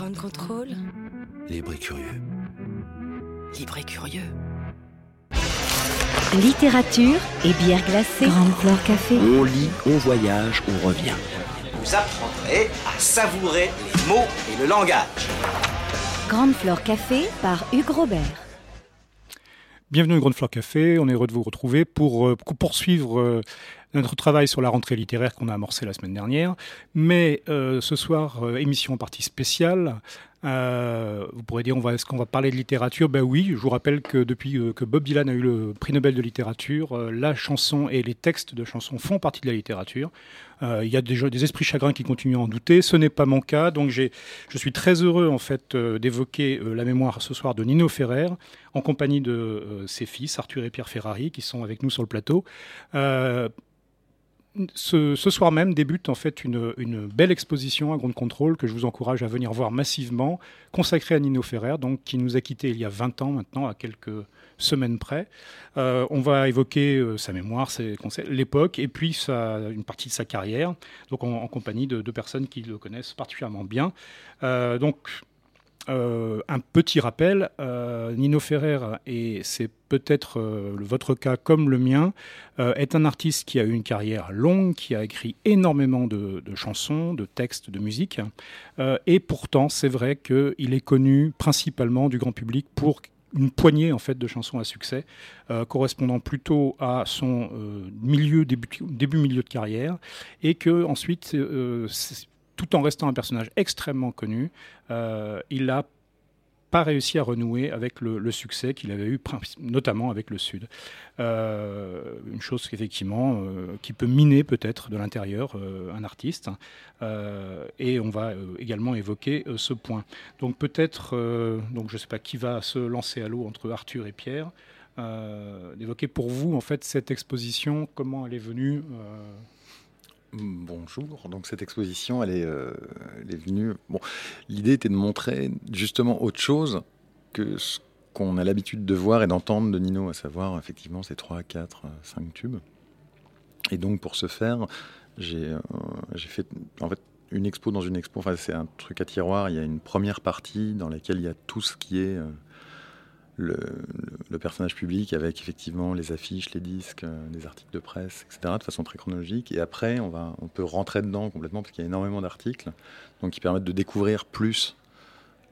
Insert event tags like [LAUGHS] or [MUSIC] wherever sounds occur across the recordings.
Ground Control. Libre et curieux. Libre et curieux. Littérature et bière glacée. Grande Flore Café. On lit, on voyage, on revient. Vous apprendrez à savourer les mots et le langage. Grande Flore Café par Hugues Robert. Bienvenue au Grande Flore Café. On est heureux de vous retrouver pour euh, poursuivre euh, notre travail sur la rentrée littéraire qu'on a amorcé la semaine dernière. Mais euh, ce soir, euh, émission en partie spéciale. Euh, vous pourrez dire, est-ce qu'on va parler de littérature? Ben oui, je vous rappelle que depuis que Bob Dylan a eu le prix Nobel de littérature, la chanson et les textes de chansons font partie de la littérature. Il y a déjà des esprits chagrins qui continuent à en douter. Ce n'est pas mon cas, donc je suis très heureux en fait d'évoquer la mémoire ce soir de Nino Ferrer en compagnie de ses fils Arthur et Pierre Ferrari qui sont avec nous sur le plateau. Ce, soir même débute en fait une, belle exposition à Grande Contrôle que je vous encourage à venir voir massivement, consacrée à Nino Ferrer, donc qui nous a quittés il y a 20 ans maintenant, à quelques semaines près. Euh, on va évoquer euh, sa mémoire, l'époque et puis une partie de sa carrière, donc en, compagnie de deux personnes qui le connaissent particulièrement bien. Euh, donc euh, un petit rappel, euh, Nino Ferrer, et c'est peut-être euh, votre cas comme le mien, est un artiste qui a eu une carrière longue, qui a écrit énormément de, chansons, de textes, de musique, et pourtant c'est vrai qu'il est connu principalement du grand public pour une poignée en fait de chansons à succès, correspondant plutôt à son milieu début, début milieu de carrière, et que ensuite tout en restant un personnage extrêmement connu, euh, il n'a pas réussi à renouer avec le, succès qu'il avait eu, notamment avec le Sud. Euh, une chose euh, qui peut miner peut-être de l'intérieur un artiste. Et on va également évoquer ce point. Donc peut-être, donc je ne sais pas qui va se lancer à l'eau entre Arthur et Pierre. D'évoquer pour vous en fait cette exposition, comment elle est venue. Bonjour. Donc cette exposition, elle est, euh, elle venue. Bon, l'idée était de montrer justement autre chose que ce qu'on a l'habitude de voir et d'entendre de Nino, à savoir effectivement ces 3, 4, 5 tubes. Et donc pour ce faire, j'ai euh, fait une expo dans une expo. Enfin, c'est un truc à tiroir. Il y a une première partie dans laquelle il y a tout ce qui est euh, le, personnage public avec effectivement les affiches, les disques, euh, les articles de presse, etc. de façon très chronologique. Et après, on, va, on peut rentrer dedans complètement parce qu'il y a énormément d'articles donc qui permettent de découvrir plus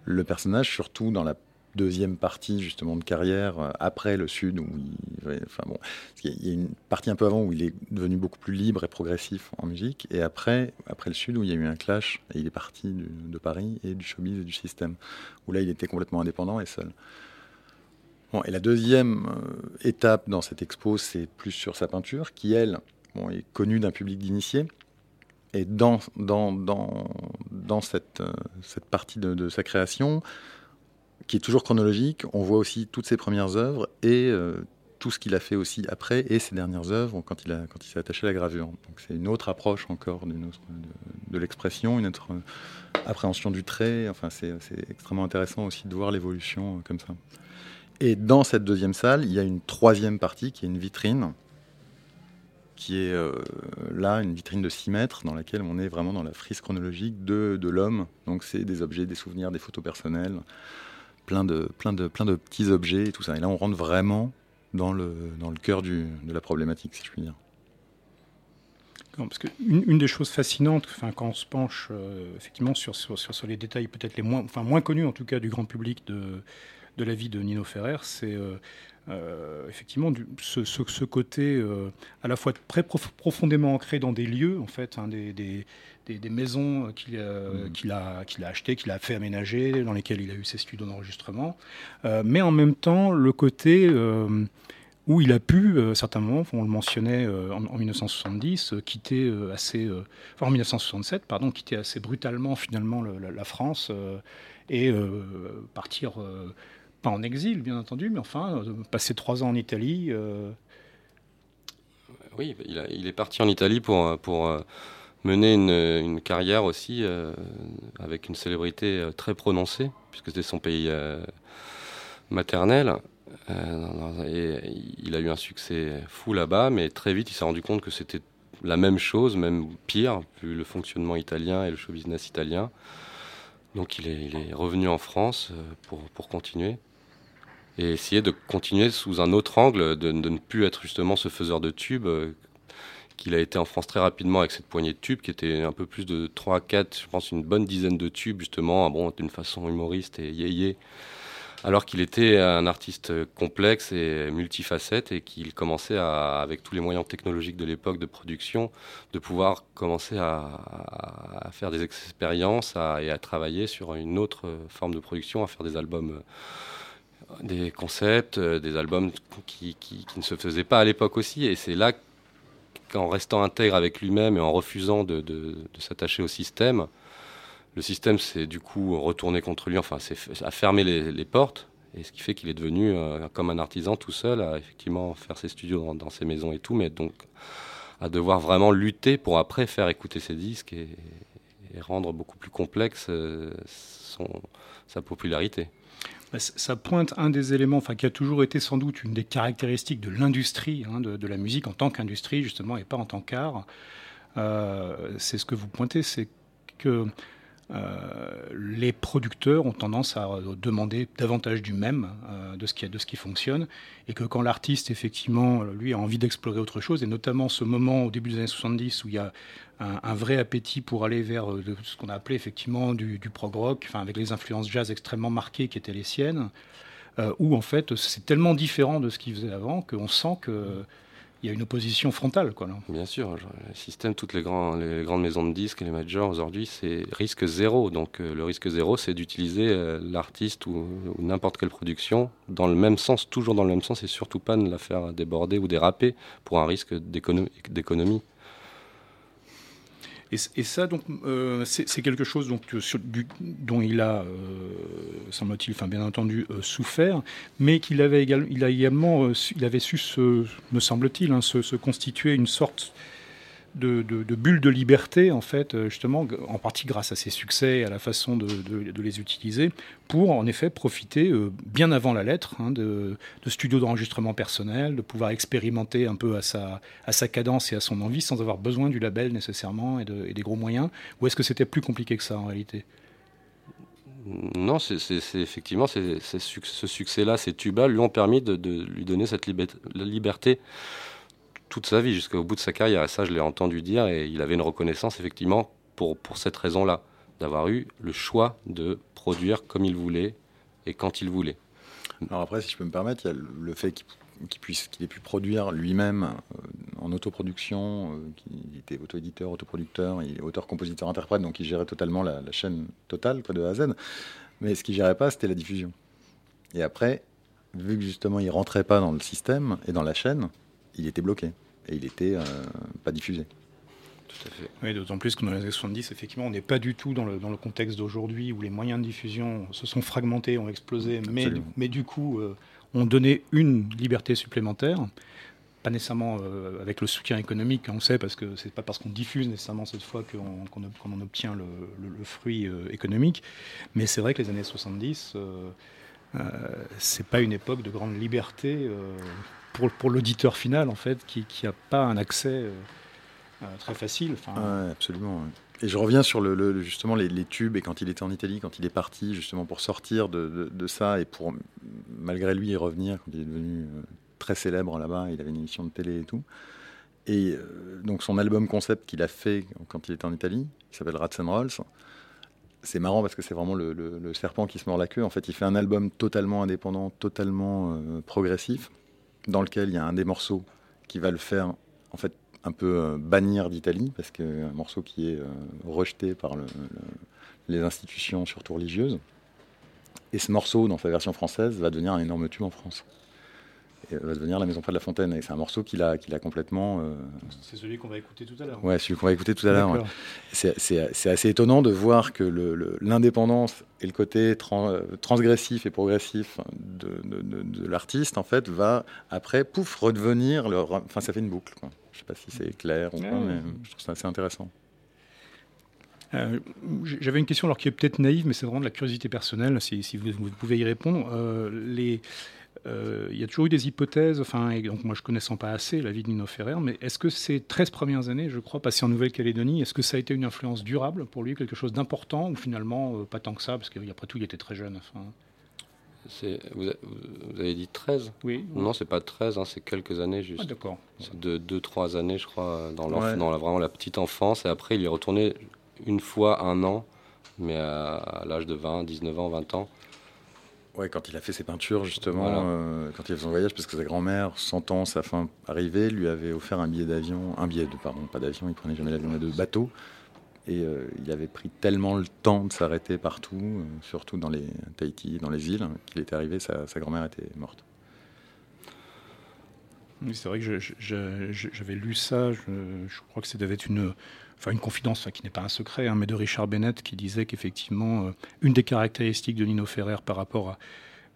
le personnage, surtout dans la deuxième partie justement de carrière euh, après le Sud où il, enfin bon, il y a une partie un peu avant où il est devenu beaucoup plus libre et progressif en musique et après après le Sud où il y a eu un clash et il est parti de Paris et du showbiz et du système où là il était complètement indépendant et seul. Et la deuxième euh, étape dans cette expo, c'est plus sur sa peinture, qui, elle, est connue d'un public d'initiés. Et dans, dans, dans, dans cette, euh, cette partie de, de sa création, qui est toujours chronologique, on voit aussi toutes ses premières œuvres et euh, tout ce qu'il a fait aussi après et ses dernières œuvres quand il, a, quand il s'est attaché à la gravure. Donc c'est une autre approche encore d'une autre- de, de l'expression, une autre appréhension du trait. Enfin, c'est c'est extrêmement intéressant aussi de voir l'évolution comme ça. Et dans cette deuxième salle, il y a une troisième partie qui est une vitrine, qui est euh, là une vitrine de 6 mètres dans laquelle on est vraiment dans la frise chronologique de, de l'homme. Donc c'est des objets, des souvenirs, des photos personnelles, plein de, plein, de, plein de petits objets et tout ça. Et là on rentre vraiment dans le, dans le cœur du, de la problématique, si je puis dire. Parce que une, des choses fascinantes, enfin, quand on se penche euh, effectivement sur, sur, sur, sur les détails peut-être les moins, enfin, moins connus en tout cas du grand public de, de la vie de Nino Ferrer, c'est euh, euh, effectivement du, ce, ce, ce côté euh, à la fois très prof- profondément ancré dans des lieux, en fait, hein, des, des, des, des maisons qu'il a, Mhm. qu'il a, qu'il a achetées, qu'il a fait aménager, dans lesquelles il a eu ses studios d'enregistrement, mais en même temps le côté où il a pu, euh, à certains moments, on le mentionnait euh, en, en 1970, euh, quitter assez, enfin en 1967, pardon, quitter assez brutalement finalement le- la, la France et partir, pas en exil bien entendu, mais enfin euh, passer trois ans en Italie. euh, Oui, il, est parti en Italie pour, euh, mener une, carrière aussi avec une célébrité très prononcée, puisque c'était son pays maternel. Il a eu un succès fou là-bas, mais très vite il s'est rendu compte que c'était la même chose, même pire, vu le fonctionnement italien et le show business italien. Donc il est, revenu en France pour, continuer et essayer de continuer sous un autre angle, de, ne plus être justement ce faiseur de tubes qu'il a été en France très rapidement avec cette poignée de tubes qui était un peu plus de 3 4, je pense une bonne dizaine de tubes justement, bon, d'une façon humoriste et yéyé. Alors qu'il était un artiste complexe et multifacette et qu'il commençait à, avec tous les moyens technologiques de l'époque de production, de pouvoir commencer à, à faire des expériences et à travailler sur une autre forme de production, à faire des albums des concepts, des albums qui, qui, ne se faisaient pas à l'époque aussi. Et c'est là qu'en restant intègre avec lui-même et en refusant de, de, s'attacher au système, le système s'est du coup retourné contre lui, enfin a fermé les, les, portes, et ce qui fait qu'il est devenu euh, comme un artisan tout seul, à effectivement faire ses studios dans, ses maisons et tout, mais donc à devoir vraiment lutter pour après faire écouter ses disques et, et rendre beaucoup plus complexe euh, son, sa popularité. Ça pointe un des éléments, enfin, qui a toujours été sans doute une des caractéristiques de l'industrie, hein, de, la musique en tant qu'industrie, justement, et pas en tant qu'art. Euh, c'est ce que vous pointez, c'est que les producteurs ont tendance à demander davantage du même, euh, de, ce qui, de ce qui fonctionne, et que quand l'artiste, effectivement, lui, a envie d'explorer autre chose, et notamment ce moment au début des années 70 où il y a un, vrai appétit pour aller vers euh, ce qu'on a appelé effectivement du, prog rock, enfin, avec les influences jazz extrêmement marquées qui étaient les siennes, euh, où en fait c'est tellement différent de ce qu'il faisait avant qu'on sent que il y a une opposition frontale. Quoi. Bien sûr, le système, toutes les, grandes maisons de disques et les majors aujourd'hui, c'est risque zéro. Donc euh, le risque zéro, c'est d'utiliser euh, l'artiste ou n'importe quelle production dans le même sens, toujours dans le même sens, et surtout pas de la faire déborder ou déraper pour un risque d'économie. Et, ça, donc, euh, c'est quelque chose du, dont il a, euh, semble-t-il, enfin, bien entendu, euh, souffert, mais qu'il avait également, il a également, euh, il avait su, se, me semble-t-il, hein, se, constituer une sorte de, de, de, liberté, en fait, euh, justement, en partie grâce à ses succès et à la façon de, les utiliser, pour en effet profiter, euh, bien avant la lettre, hein, de, studios d'enregistrement personnel, de pouvoir expérimenter un peu à sa, cadence et à son envie, sans avoir besoin du label nécessairement et, des gros moyens. Ou est-ce que c'était plus compliqué que ça en réalité? Non, c'est effectivement ce succès-là, ces tubas lui ont permis de, lui donner cette liberté toute sa vie, jusqu'au bout de sa carrière. Et ça, je l'ai entendu dire, et il avait une reconnaissance, effectivement, pour, pour cette raison-là, d'avoir eu le choix de produire comme il voulait et quand il voulait. Alors après, si je peux me permettre, il y a le fait qu'il qu puisse qu'il ait pu produire lui-même euh, en autoproduction, euh, qu'il était auto-éditeur, autoproducteur, il auteur, compositeur, interprète, donc il gérait totalement la, chaîne totale, quoi, de A à Z. Mais ce qu'il gérait pas, c'était la diffusion. Et après, vu que justement il rentrait pas dans le système et dans la chaîne, il était bloqué et il était euh, pas diffusé. Tout à fait. Oui, d'autant plus que dans les années 70, effectivement, on n'est pas du tout dans le, dans le contexte d'aujourd'hui où les moyens de diffusion se sont fragmentés, ont explosé, mais, mais, du coup euh, ont donné une liberté supplémentaire. Pas nécessairement euh, avec le soutien économique, on sait, parce que c'est pas parce qu'on diffuse nécessairement cette fois qu'on qu qu en obtient le, le, le fruit euh, économique. Mais c'est vrai que les années 70, euh, euh, c'est pas une époque de grande liberté euh, pour, l'auditeur final, en fait, qui n'a pas un accès euh, euh, très facile. Absolument. Et je reviens sur le, justement les, tubes et quand il était en Italie, quand il est parti justement pour sortir de, de, ça et pour malgré lui y revenir quand il est devenu euh, très célèbre là-bas, il avait une émission de télé et tout. Et donc son album concept qu'il a fait quand il était en Italie, qui s'appelle Rats and Rolls, c'est marrant parce que c'est vraiment le, serpent qui se mord la queue. En fait, il fait un album totalement indépendant, totalement progressif, dans lequel il y a un des morceaux qui va le faire en fait un peu euh, bannir d'Italie, parce qu'un morceau qui est euh, rejeté par le, les institutions, surtout religieuses. Et ce morceau, dans sa version française, va devenir un énorme tube en France. Et va devenir La Maison près de la Fontaine. Et c'est un morceau qu'il a, qu'il a complètement. Euh... C'est celui qu'on va écouter tout à l'heure. Ouais, celui qu'on va écouter tout à l'heure. Ouais. C'est assez étonnant de voir que l'indépendance et le côté trans, transgressif et progressif de, de, de, de l'artiste, en fait, va après, pouf, redevenir. Enfin, ça fait une boucle. Quoi. Je ne sais pas si c'est clair ou pas, mais je trouve ça assez intéressant. Euh, J'avais une question alors qui est peut-être naïve, mais c'est vraiment de la curiosité personnelle, si, si vous, vous, pouvez y répondre. Euh, les, il y a toujours eu des hypothèses, enfin, et donc moi je connaissant pas assez la vie de Nino Ferrer, mais est-ce que ces 13 premières années, je crois, passées en Nouvelle-Calédonie, est-ce que ça a été une influence durable pour lui, quelque chose d'important, ou finalement pas tant que ça, parce qu'après tout il était très jeune enfin... Vous, avez dit 13 Oui. Non, c'est pas 13, hein, c'est quelques années juste. Ah, d'accord. C'est de 2-3 années, je crois, dans, dans la, vraiment la petite enfance. Et après, il est retourné une fois un an, mais à, l'âge de 20, 19 ans, 20 ans. Ouais, quand il a fait ses peintures, justement, euh, quand il a fait son voyage, parce que sa grand-mère, sentant sa fin arriver, lui avait offert un billet d'avion, un billet de, pardon, pas d'avion, il prenait jamais l'avion, mais de bateau. Et euh, il avait pris tellement le temps de s'arrêter partout, euh, surtout dans les Tahiti, dans les îles, qu'il était arrivé, sa, grand-mère était morte. C'est vrai que j'avais lu ça, je, crois que ça devait être une, enfin une confidence, qui n'est pas un secret, hein, mais de Richard Bennett qui disait qu'effectivement, euh, une des caractéristiques de Nino Ferrer par rapport à,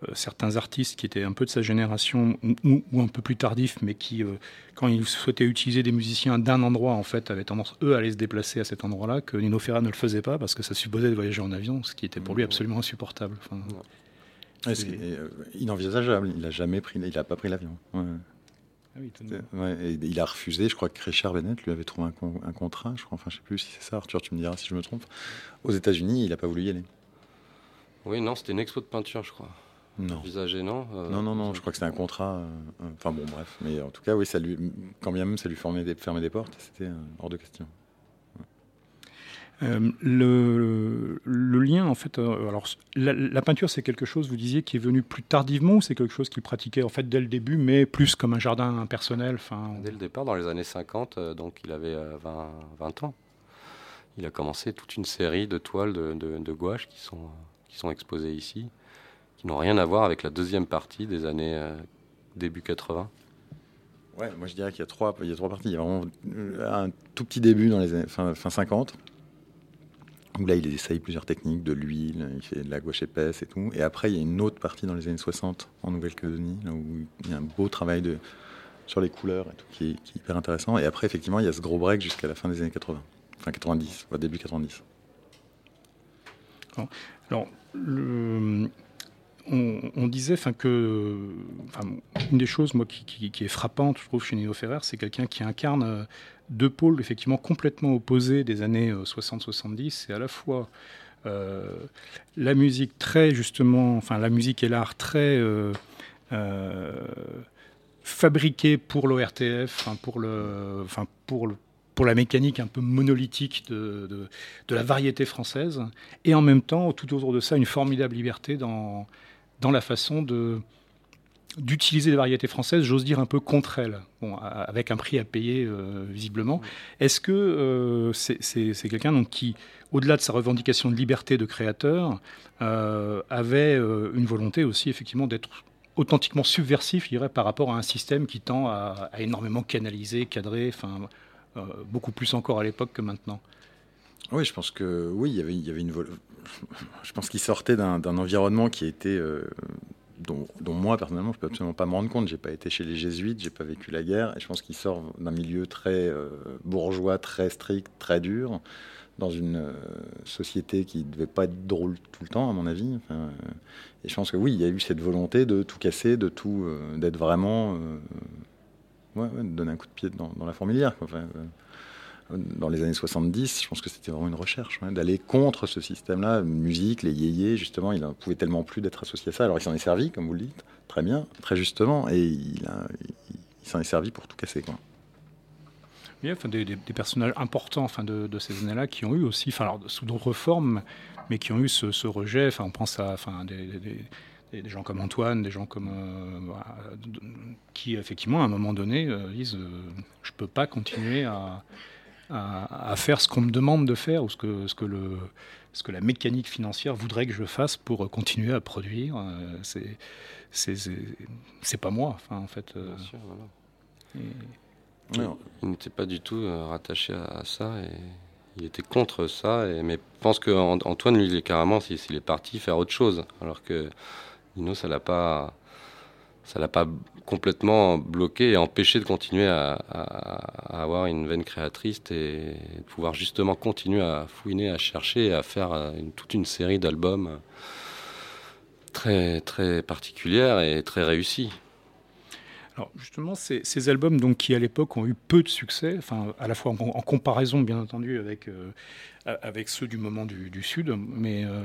euh, certains artistes qui étaient un peu de sa génération ou, un peu plus tardifs, mais qui, euh, quand ils souhaitaient utiliser des musiciens d'un endroit, en fait, avaient tendance, eux, à aller se déplacer à cet endroit-là, que Nino Ferra ne le faisait pas parce que ça supposait de voyager en avion, ce qui était pour lui absolument insupportable. Enfin, inenvisageable. Il n'a jamais pris, il n'a pas pris l'avion. Ah il a refusé. Je crois que Richard Bennett lui avait trouvé un, contrat. Je crois, enfin, je sais plus si c'est ça. Arthur, tu me diras si je me trompe. Aux États-Unis, il n'a pas voulu y aller. Oui, non, c'était une expo de peinture, je crois non. non euh, Non, non, non, je crois que c'était un contrat. Euh, enfin bon, bref. Mais en tout cas, oui, ça lui, quand bien même ça lui fermait des, fermait des portes, c'était euh, hors de question. Le, le, lien, en fait, alors la, peinture, c'est quelque chose, vous disiez, qui est venu plus tardivement ou c'est quelque chose qu'il pratiquait en fait dès le début, mais plus comme un jardin personnel. Dès le départ, dans les années 50, donc il avait 20, 20, ans. Il a commencé toute une série de toiles de, de, de gouache qui sont, qui sont exposées ici qui n'ont rien à voir avec la deuxième partie des années euh, début 80 Ouais, moi je dirais qu'il y a trois, il y a trois parties. Il y a vraiment euh, un tout petit début dans les années fin, 50, où là il essaye plusieurs techniques, de l'huile, il fait de la gouache épaisse et tout. Et après il y a une autre partie dans les années 60 en Nouvelle-Calédonie, où il y a un beau travail sur les couleurs qui est, hyper intéressant. Et après effectivement il y a ce gros break jusqu'à la fin des années 80, fin 90, au début 90. Alors, le, on, disait que une des choses moi qui, est frappante je trouve chez Nino Ferrer c'est quelqu'un qui incarne euh, deux pôles effectivement complètement opposés des années 60-70 euh, c'est à la fois euh, la musique très justement enfin la musique et l'art très fabriqué pour l'ORTF pour le enfin pour la mécanique un peu monolithique de, la variété française, et en même temps, tout autour de ça, une formidable liberté dans, dans la façon de d'utiliser les variétés françaises, j'ose dire un peu contre elles, bon, avec un prix à payer euh, visiblement. Est-ce que euh, c'est quelqu'un qui, au-delà de sa revendication de liberté de créateur, euh, avait une volonté aussi effectivement d'être authentiquement subversif, je dirais, par rapport à un système qui tend à, énormément canaliser, cadrer, enfin beaucoup plus encore à l'époque que maintenant? Oui, je pense que oui, il y avait, une [LAUGHS] je pense qu'il sortait d'un environnement qui était euh, dont, moi personnellement je peux absolument pas me rendre compte. J'ai pas été chez les jésuites, j'ai pas vécu la guerre, et je pense qu'il sort d'un milieu très euh, bourgeois, très strict, très dur, dans une euh, société qui devait pas être drôle tout le temps à mon avis. et je pense que oui, il y a eu cette volonté de tout casser, de tout, d'être vraiment, ouais, de donner un coup de pied dans, dans la fourmilière. Enfin, dans les années 70, je pense que c'était vraiment une recherche, d'aller contre ce système-là, musique, les yéyés, justement, il ne pouvait tellement plus d'être associé à ça. Alors il s'en est servi, comme vous le dites, très bien, très justement, et il, s'en est servi pour tout casser. Quoi. Il y a enfin, des, personnages importants enfin, de, ces années-là qui ont eu aussi, enfin, sous d'autres formes, mais qui ont eu ce, rejet. Enfin, on pense à enfin, des, gens comme Antoine, des gens comme euh, qui effectivement à un moment donné euh, disent euh, je peux pas continuer à, à, faire ce qu'on me demande de faire ou ce que, ce, que le, ce que la mécanique financière voudrait que je fasse pour continuer à produire. Euh, c'est c'est pas moi, enfin, en fait. Euh. il n'était pas du tout euh, rattaché à, ça et il était contre ça. Et, mais je pense qu'Antoine, lui, il est carrément, s'il est parti faire autre chose. Alors que Nino, ça l'a pas ça l'a pas complètement bloqué et empêché de continuer à, avoir une veine créatrice et de pouvoir justement continuer à fouiner, à chercher à faire euh, toute une série d'albums très, très particulière et très réussie. Alors justement, ces, albums donc, qui à l'époque ont eu peu de succès, enfin, à la fois en, en comparaison bien entendu avec, euh, avec ceux du moment du, du Sud, mais, euh,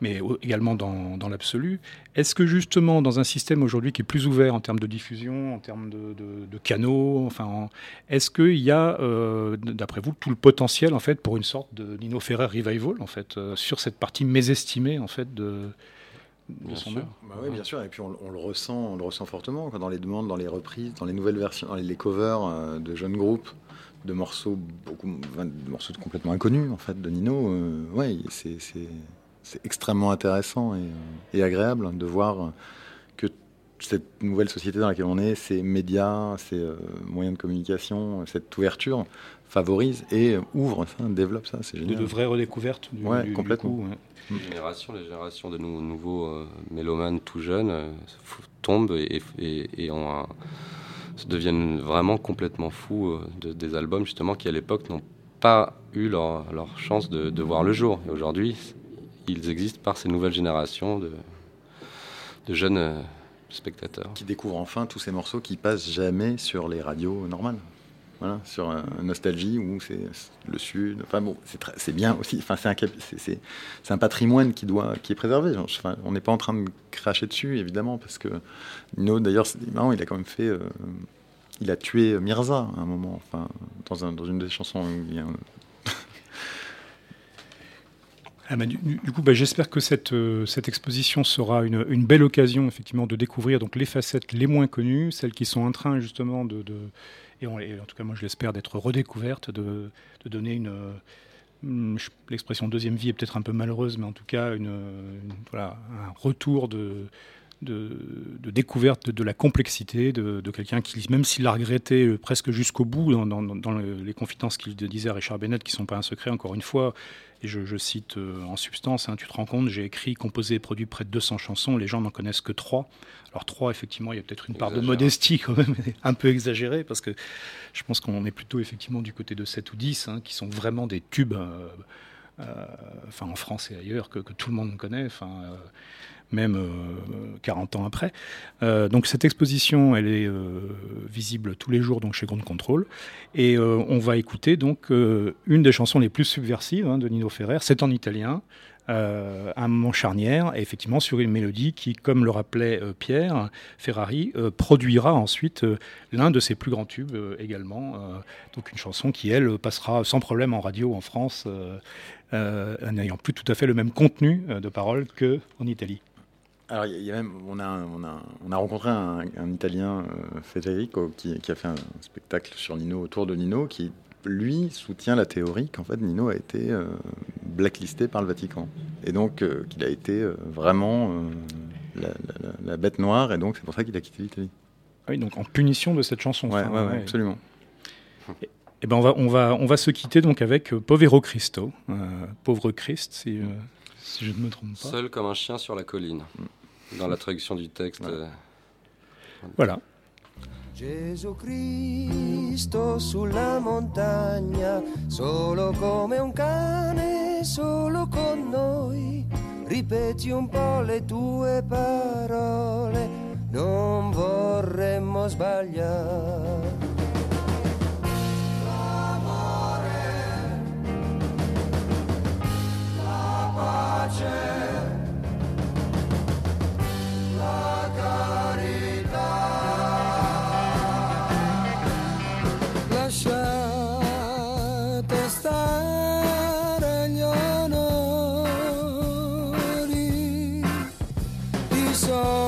mais également dans, dans l'absolu, est-ce que justement dans un système aujourd'hui qui est plus ouvert en termes de diffusion, en termes de, de, de canaux, enfin, est-ce qu'il y a, euh, d'après vous, tout le potentiel en fait pour une sorte de Nino Ferrer revival en fait euh, sur cette partie mésestimée en fait de Bien sûr. Bah oui, bien sûr. Et puis on, on, le ressent, on le ressent fortement dans les demandes, dans les reprises, dans les nouvelles versions, dans les covers euh, de jeunes groupes, de morceaux beaucoup, de morceaux complètement inconnus en fait de Nino. Euh, ouais, c'est extrêmement intéressant et, et, agréable de voir que cette nouvelle société dans laquelle on est, ces médias, ces euh, moyens de communication, cette ouverture favorise et ouvre ça, développe ça. C'est génial. De, de vraies redécouvertes du, ouais, du, complètement. Du coup, ouais. Les générations, les générations de nou nouveaux euh, mélomanes tout jeunes euh, tombent et, et, et ont un, deviennent vraiment complètement fous euh, de, des albums justement qui à l'époque n'ont pas eu leur, leur chance de, de, voir le jour. Et aujourd'hui, ils existent par ces nouvelles générations de, de jeunes euh, spectateurs. Qui découvrent enfin tous ces morceaux qui passent jamais sur les radios normales. Voilà, sur Nostalgie où c'est le Sud. Enfin bon, c'est bien aussi. Enfin, c'est un, c'est un patrimoine qui, doit, qui est préservé. Enfin, on n'est pas en train de cracher dessus, évidemment, parce que Nino, d'ailleurs, marrant, il a quand même fait. Euh, il a tué Mirza à un moment, enfin, dans, un, dans une des chansons. Ah du, coup, bah, j'espère que cette, euh, cette exposition sera une, belle occasion effectivement de découvrir donc les facettes les moins connues, celles qui sont en train justement de et, en tout cas moi je l'espère d'être redécouvertes, de, donner une, l'expression deuxième vie est peut-être un peu malheureuse, mais en tout cas un retour de, découverte de, la complexité de, quelqu'un qui, même s'il l'a regretté presque jusqu'au bout dans, dans, les confidences qu'il disait à Richard Bennett, qui ne sont pas un secret, encore une fois, et je, je cite euh, en substance, hein, tu te rends compte, j'ai écrit, composé et produit près de 200 chansons, les gens n'en connaissent que 3. Alors 3, effectivement, il y a peut-être une part de modestie quand même, un peu exagérée, parce que je pense qu'on est plutôt effectivement du côté de 7 ou 10, hein, qui sont vraiment des tubes, euh, euh, en France et ailleurs, que, que, tout le monde connaît. Enfin, même euh, 40 ans après. Euh, donc cette exposition, elle est euh, visible tous les jours donc chez Ground Control, et euh, on va écouter donc euh, une des chansons les plus subversives hein, de Nino Ferrer. C'est en italien. Euh, un moment charnière, et effectivement sur une mélodie qui, comme le rappelait euh, Pierre Ferrari, euh, produira ensuite euh, l'un de ses plus grands tubes euh, également. euh, donc une chanson qui, elle, passera sans problème en radio en France, euh, euh, n'ayant plus tout à fait le même contenu euh, de paroles qu'en Italie. Alors, y a même, on a, on a, on a rencontré un, un Italien, euh, Federico, qui, qui, a fait un spectacle sur Nino, autour de Nino, qui, lui, soutient la théorie qu'en fait, Nino a été euh, blacklisté par le Vatican. Et donc, euh, qu'il a été vraiment la, la, la, bête noire, et donc c'est pour ça qu'il a quitté l'Italie. Ah oui, donc en punition de cette chanson. Enfin, ouais, ouais, absolument. Et, et ben on va, on, va, on va se quitter donc avec Povero Cristo, pauvre Christ, si si je ne me trompe pas. Seul comme un chien sur la colline, dans la traduction du texte. Voilà. Euh... voilà. Gesù Cristo sulla montagna, solo come un cane, solo con noi. Ripeti un po' le tue parole, non vorremmo sbagliare. I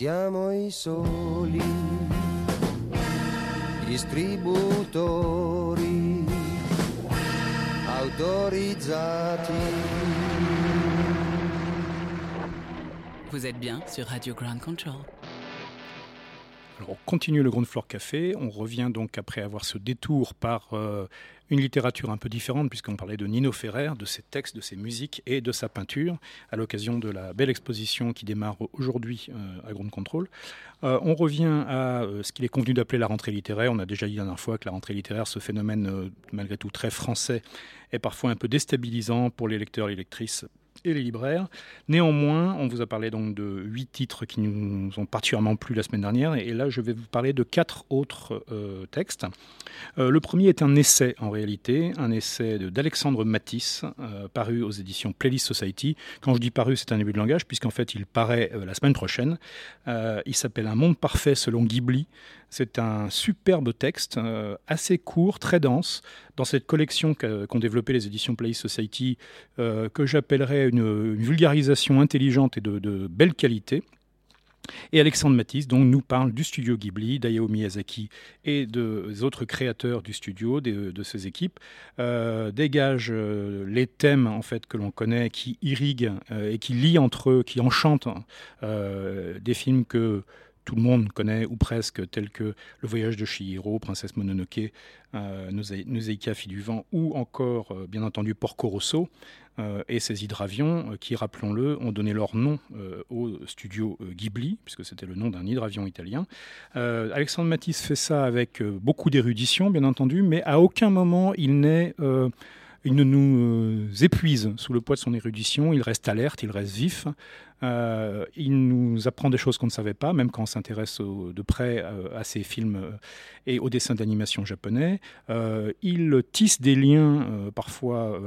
siamo i soli distributori autorizzati. Vous êtes bien sur Radio Ground Control. Alors, on continue le Ground Floor Café. On revient donc après avoir ce détour par euh, une littérature un peu différente, puisqu'on parlait de Nino Ferrer, de ses textes, de ses musiques et de sa peinture, à l'occasion de la belle exposition qui démarre aujourd'hui euh, à Ground Control. Euh, on revient à euh, ce qu'il est convenu d'appeler la rentrée littéraire. On a déjà dit la dernière fois que la rentrée littéraire, ce phénomène malgré tout très français, est parfois un peu déstabilisant pour les lecteurs et les lectrices et les libraires. Néanmoins, on vous a parlé donc de huit titres qui nous ont particulièrement plu la semaine dernière, et là je vais vous parler de quatre autres euh, textes. Euh, le premier est un essai en réalité, un essai d'Alexandre Matisse, euh, paru aux éditions Playlist Society. Quand je dis paru, c'est un début de langage, puisqu'en fait il paraît la semaine prochaine. Il s'appelle Un monde parfait selon Ghibli. C'est un superbe texte, euh, assez court, très dense, dans cette collection qu'ont développé les éditions Playlist Society, euh, que j'appellerais une, vulgarisation intelligente et de, belle qualité. Et Alexandre Matisse donc, nous parle du studio Ghibli, d'Hayao Miyazaki et de- des autres créateurs du studio, de ses équipes, euh, dégage les thèmes en fait que l'on connaît, qui irriguent et qui lient entre eux, qui enchantent des films que tout le monde connaît ou presque, tels que Le voyage de Chihiro, Princesse Mononoke, euh, Nose- Noseika, Fille du vent, ou encore, euh, bien entendu, Porco Rosso euh, et ses hydravions, euh, qui, rappelons-le, ont donné leur nom au studio Ghibli, puisque c'était le nom d'un hydravion italien. Alexandre Matisse fait ça avec beaucoup d'érudition, bien entendu, mais à aucun moment il ne nous épuise sous le poids de son érudition, il reste alerte, il reste vif, euh, il nous apprend des choses qu'on ne savait pas, même quand on s'intéresse de près euh, à ces films euh, et aux dessins d'animation japonais. Il tisse des liens parfois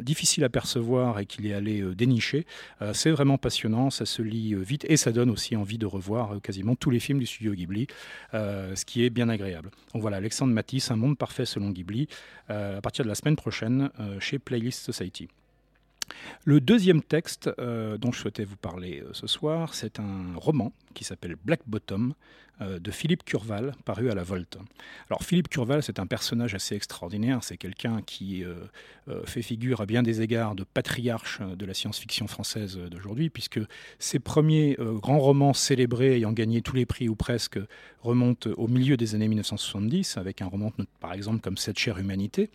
difficiles à percevoir et qu'il est allé dénicher. C'est vraiment passionnant, ça se lit vite et ça donne aussi envie de revoir quasiment tous les films du studio Ghibli, ce qui est bien agréable. Donc voilà, Alexandre Matisse, Un monde parfait selon Ghibli, à partir de la semaine prochaine chez Playlist Society. Le deuxième texte euh, dont je souhaitais vous parler euh, ce soir, c'est un roman qui s'appelle Black Bottom de Philippe Curval, paru à la Volte. Alors Philippe Curval, c'est un personnage assez extraordinaire, c'est quelqu'un qui euh, euh, fait figure à bien des égards de patriarche euh, de la science-fiction française euh, d'aujourd'hui, puisque ses premiers euh, grands romans célébrés ayant gagné tous les prix ou presque remontent au milieu des années 1970, avec un roman par exemple comme Cette chère humanité.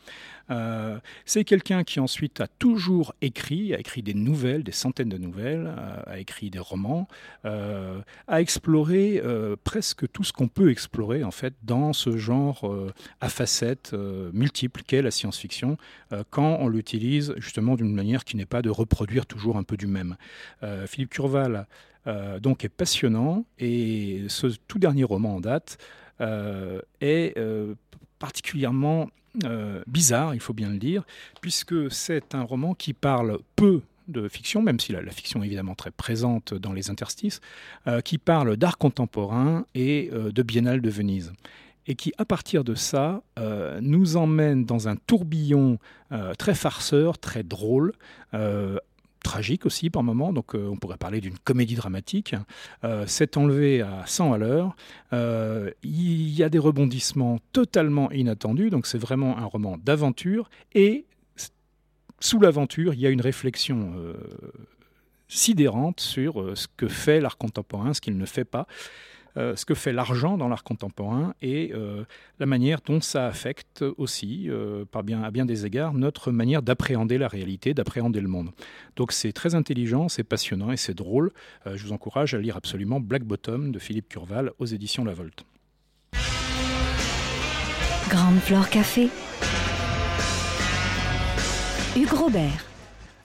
Euh, c'est quelqu'un qui ensuite a toujours écrit, a écrit des nouvelles, des centaines de nouvelles, euh, a écrit des romans, euh, a exploré euh, presque tout ce qu'on peut explorer en fait dans ce genre euh, à facettes euh, multiples qu'est la science-fiction, euh, quand on l'utilise justement d'une manière qui n'est pas de reproduire toujours un peu du même. Philippe Curval donc est passionnant et ce tout dernier roman en date est particulièrement bizarre, il faut bien le dire, puisque c'est un roman qui parle peu de fiction, même si la, fiction est évidemment très présente dans les interstices, euh, qui parle d'art contemporain et euh, de Biennale de Venise. Et qui, à partir de ça, euh, nous emmène dans un tourbillon très farceur, très drôle, tragique aussi par moments, donc on pourrait parler d'une comédie dramatique. Euh, c'est enlevé à 100 à l'heure. Il y a des rebondissements totalement inattendus, donc c'est vraiment un roman d'aventure. Et sous l'aventure, il y a une réflexion euh, sidérante sur euh, ce que fait l'art contemporain, ce qu'il ne fait pas. euh, ce que fait l'argent dans l'art contemporain et la manière dont ça affecte aussi, bien, à bien des égards, notre manière d'appréhender la réalité, d'appréhender le monde. Donc c'est très intelligent, c'est passionnant et c'est drôle. Je vous encourage à lire absolument Black Bottom de Philippe Curval aux éditions La Volte. Grande Flore Café. Hugues Robert.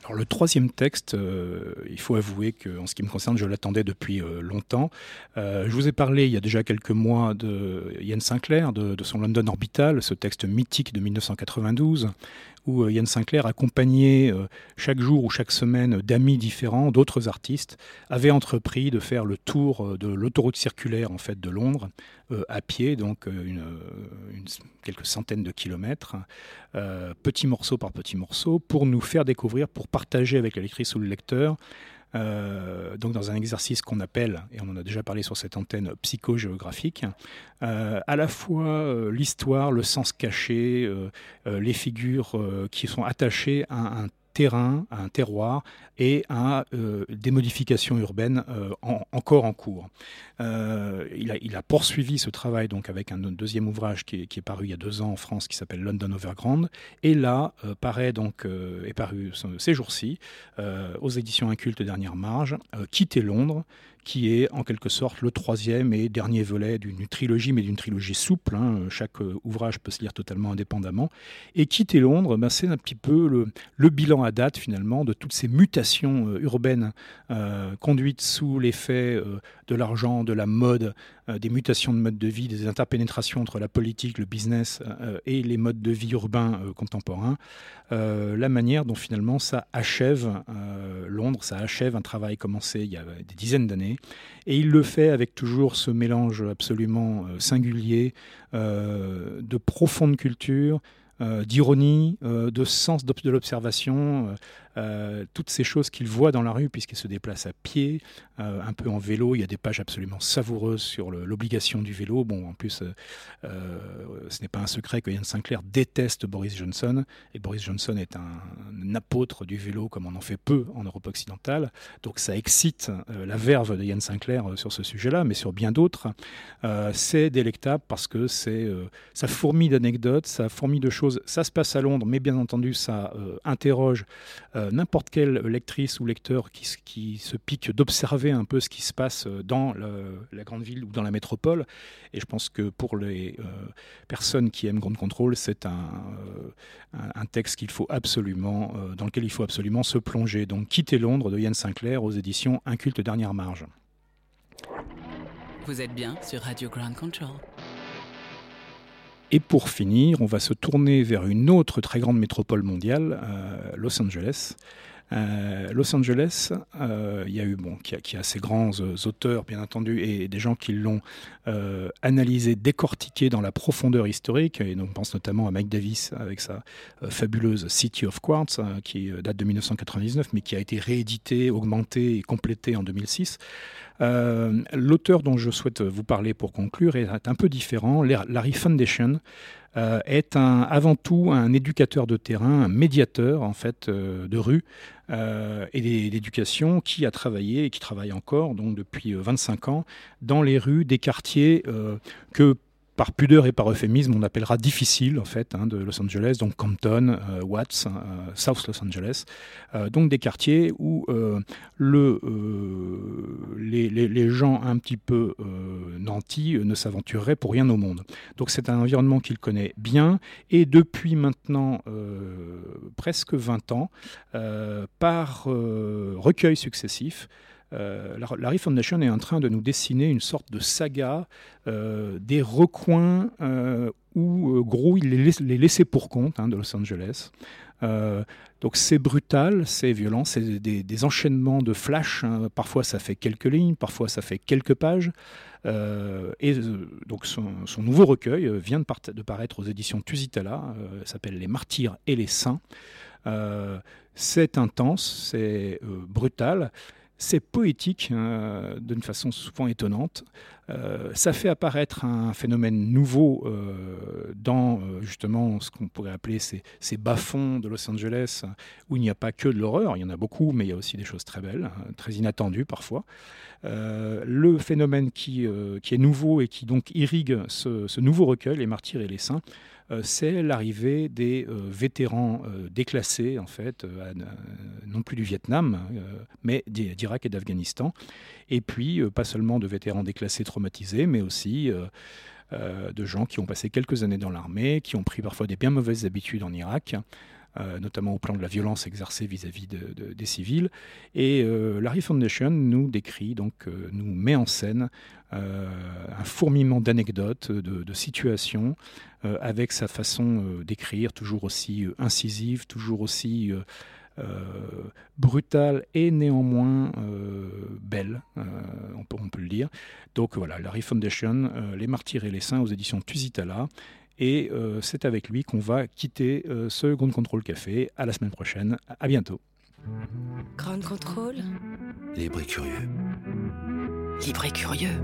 Alors le troisième texte, euh, il faut avouer qu'en ce qui me concerne, je l'attendais depuis euh, longtemps. Euh, je vous ai parlé il y a déjà quelques mois de Ian Sinclair, de, de son London Orbital, ce texte mythique de 1992, où euh, Ian Sinclair, accompagné euh, chaque jour ou chaque semaine d'amis différents, d'autres artistes, avait entrepris de faire le tour euh, de l'autoroute circulaire en fait de Londres à pied, donc quelques centaines de kilomètres, petit morceau par petit morceau, pour nous faire découvrir, pour partager avec la ou le lecteur, euh, donc dans un exercice qu'on appelle, et on en a déjà parlé sur cette antenne, psychogéographique, euh, à la fois euh, l'histoire, le sens caché, les figures qui sont attachées à un terrain, à un terroir et à euh, des modifications urbaines euh, en- encore en cours. Euh, il, a, poursuivi ce travail donc avec un deuxième ouvrage qui est, paru il y a deux ans en France qui s'appelle London Overground et là paraît donc est paru ce- ces jours-ci aux éditions Inculte Dernière Marge Quitter Londres qui est en quelque sorte le troisième et dernier volet d'une trilogie, mais d'une trilogie souple. hein. Chaque euh, ouvrage peut se lire totalement indépendamment. Et Quitter Londres, ben, c'est un petit peu le, bilan à date finalement de toutes ces mutations euh, urbaines euh, conduites sous l'effet de l'argent, de la mode, des mutations de mode de vie, des interpénétrations entre la politique, le business euh, et les modes de vie urbains euh, contemporains. Euh, la manière dont finalement ça achève euh, Londres, ça achève un travail commencé il y a des dizaines d'années. Et il le fait avec toujours ce mélange absolument euh, singulier euh, de profonde culture, euh, d'ironie, euh, de sens de l'observation, euh, toutes ces choses qu'il voit dans la rue puisqu'il se déplace à pied, euh, un peu en vélo. Il y a des pages absolument savoureuses sur l'obligation du vélo. Bon, en plus, euh, ce n'est pas un secret que Ian Sinclair déteste Boris Johnson et Boris Johnson est un, apôtre du vélo comme on en fait peu en Europe occidentale. Donc ça excite la verve de Ian Sinclair sur ce sujet-là, mais sur bien d'autres. C'est délectable parce que ça fourmille d'anecdotes, ça fourmille de choses. Ça se passe à Londres, mais bien entendu, ça interroge n'importe quelle lectrice ou lecteur qui, se pique d'observer un peu ce qui se passe euh, dans la grande ville ou dans la métropole. Et je pense que pour les euh, personnes qui aiment Ground Control, c'est un, euh, un, texte qu'il faut absolument, dans lequel il faut absolument se plonger. Donc, Quitter Londres de Yann Sinclair aux éditions Inculte Dernière Marge. Vous êtes bien sur Radio Ground Control. Et pour finir, on va se tourner vers une autre très grande métropole mondiale, euh, Los Angeles. Euh, Los Angeles, euh, il y a eu bon, qui a, qui ses grands euh, auteurs, bien entendu, et des gens qui l'ont analysé, décortiqué dans la profondeur historique. Et on pense notamment à Mike Davis avec sa fabuleuse City of Quartz, qui date de 1999, mais qui a été réédité, augmenté et complété en 2006. Euh, L'auteur dont je souhaite vous parler pour conclure est un peu différent. Larry Foundation est avant tout un éducateur de terrain, un médiateur en fait de rue euh, et d'éducation qui a travaillé et qui travaille encore donc depuis euh, 25 ans dans les rues des quartiers euh, que par pudeur et par euphémisme, on appellera difficile en fait hein, de Los Angeles, donc Compton, euh, Watts, euh, South Los Angeles, euh, donc des quartiers où le, les, gens un petit peu nantis ne s'aventureraient pour rien au monde. Donc c'est un environnement qu'il connaît bien et depuis maintenant presque 20 ans, par euh, recueil successif, euh, la Larry Foundation est en train de nous dessiner une sorte de saga euh, des recoins euh, où gros il les, les laissés pour compte hein, de Los Angeles. Donc c'est brutal, c'est violent, c'est des, enchaînements de flash. Hein. Parfois ça fait quelques lignes, parfois ça fait quelques pages. Et donc son, nouveau recueil vient de, paraître aux éditions Tusitala, s'appelle Les Martyrs et les Saints. C'est intense, c'est brutal. C'est poétique euh, d'une façon souvent étonnante. Euh, ça fait apparaître un phénomène nouveau euh, dans justement ce qu'on pourrait appeler ces, ces bas-fonds de Los Angeles, où il n'y a pas que de l'horreur, il y en a beaucoup, mais il y a aussi des choses très belles, hein, très inattendues parfois. Euh, le phénomène qui, euh, qui, est nouveau et qui donc irrigue ce, nouveau recueil, Les Martyrs et les Saints, euh, c'est l'arrivée des euh, vétérans euh, déclassés, en fait, euh, non plus du Vietnam, euh, mais d'Irak et d'Afghanistan. Et puis, euh, pas seulement de vétérans déclassés traumatisés, mais aussi euh, de gens qui ont passé quelques années dans l'armée, qui ont pris parfois des bien mauvaises habitudes en Irak. Euh, notamment au plan de la violence exercée vis-à-vis -vis de, de, des civils. Et euh, Larry Foundation nous décrit, donc euh, nous met en scène un fourmillement d'anecdotes, de, situations, avec sa façon d'écrire toujours aussi incisive, toujours aussi brutale et néanmoins belle, on, peut, le dire. Donc voilà, Larry Foundation, Les Martyrs et les Saints aux éditions Tusitala. Et euh, c'est avec lui qu'on va quitter euh, ce Ground Control Café. À la semaine prochaine. À bientôt. Ground Control? Libre et curieux. Libre et curieux.